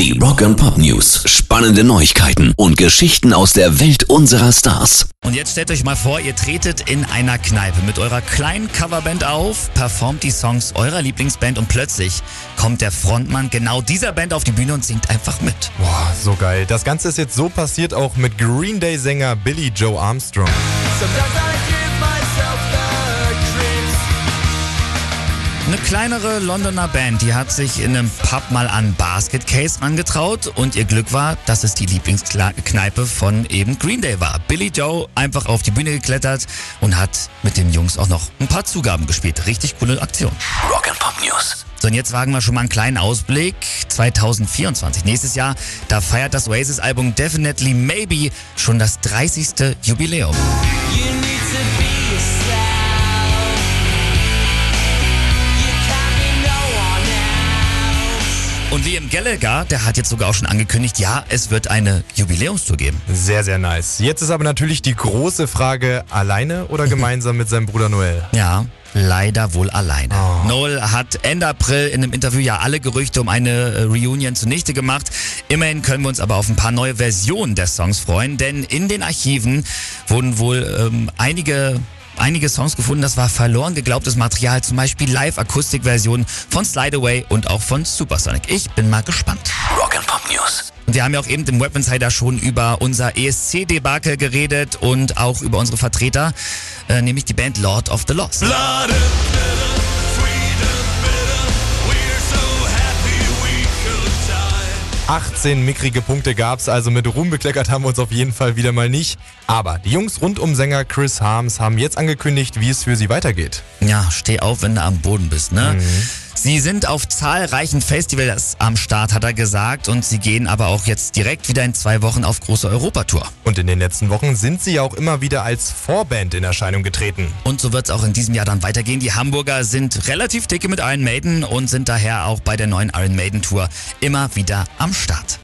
Die Rock and Pop News. Spannende Neuigkeiten und Geschichten aus der Welt unserer Stars. Und jetzt stellt euch mal vor, ihr tretet in einer Kneipe mit eurer kleinen Coverband auf, performt die Songs eurer Lieblingsband und plötzlich kommt der Frontmann genau dieser Band auf die Bühne und singt einfach mit. Boah, so geil. Das Ganze ist jetzt so passiert auch mit Green Day Sänger Billy Joe Armstrong. Eine kleinere Londoner Band, die hat sich in einem Pub mal an Basket Case rangetraut und ihr Glück war, dass es die Lieblingskneipe von eben Green Day war. Billy Joe einfach auf die Bühne geklettert und hat mit den Jungs auch noch ein paar Zugaben gespielt. Richtig coole Aktion. Rock and Pop News. So, und jetzt wagen wir schon mal einen kleinen Ausblick. 2024, nächstes Jahr, da feiert das Oasis-Album Definitely Maybe schon das 30. Jubiläum. Und Liam Gallagher, der hat jetzt sogar auch schon angekündigt, ja, es wird eine Jubiläumstour geben. Sehr, sehr nice. Jetzt ist aber natürlich die große Frage, alleine oder gemeinsam mit seinem Bruder Noel? Ja, leider wohl alleine. Oh. Noel hat Ende April in einem Interview ja alle Gerüchte um eine äh, Reunion zunichte gemacht. Immerhin können wir uns aber auf ein paar neue Versionen der Songs freuen, denn in den Archiven wurden wohl ähm, einige einige Songs gefunden, das war verloren geglaubtes Material, zum Beispiel Live-Akustik-Versionen von Slide Away und auch von Supersonic. Ich bin mal gespannt. Rock'n'Pop News. Und wir haben ja auch eben im Web Insider schon über unser ESC-Debakel geredet und auch über unsere Vertreter, äh, nämlich die Band Lord of the Lost. Blood 18 mickrige Punkte gab's, also mit Ruhm bekleckert haben wir uns auf jeden Fall wieder mal nicht. Aber die Jungs rund um Sänger Chris Harms haben jetzt angekündigt, wie es für sie weitergeht. Ja, steh auf, wenn du am Boden bist, ne? Mhm. Sie sind auf zahlreichen Festivals am Start, hat er gesagt, und sie gehen aber auch jetzt direkt wieder in zwei Wochen auf große Europatour. Und in den letzten Wochen sind sie ja auch immer wieder als Vorband in Erscheinung getreten. Und so wird es auch in diesem Jahr dann weitergehen. Die Hamburger sind relativ dicke mit Iron Maiden und sind daher auch bei der neuen Iron Maiden Tour immer wieder am Start.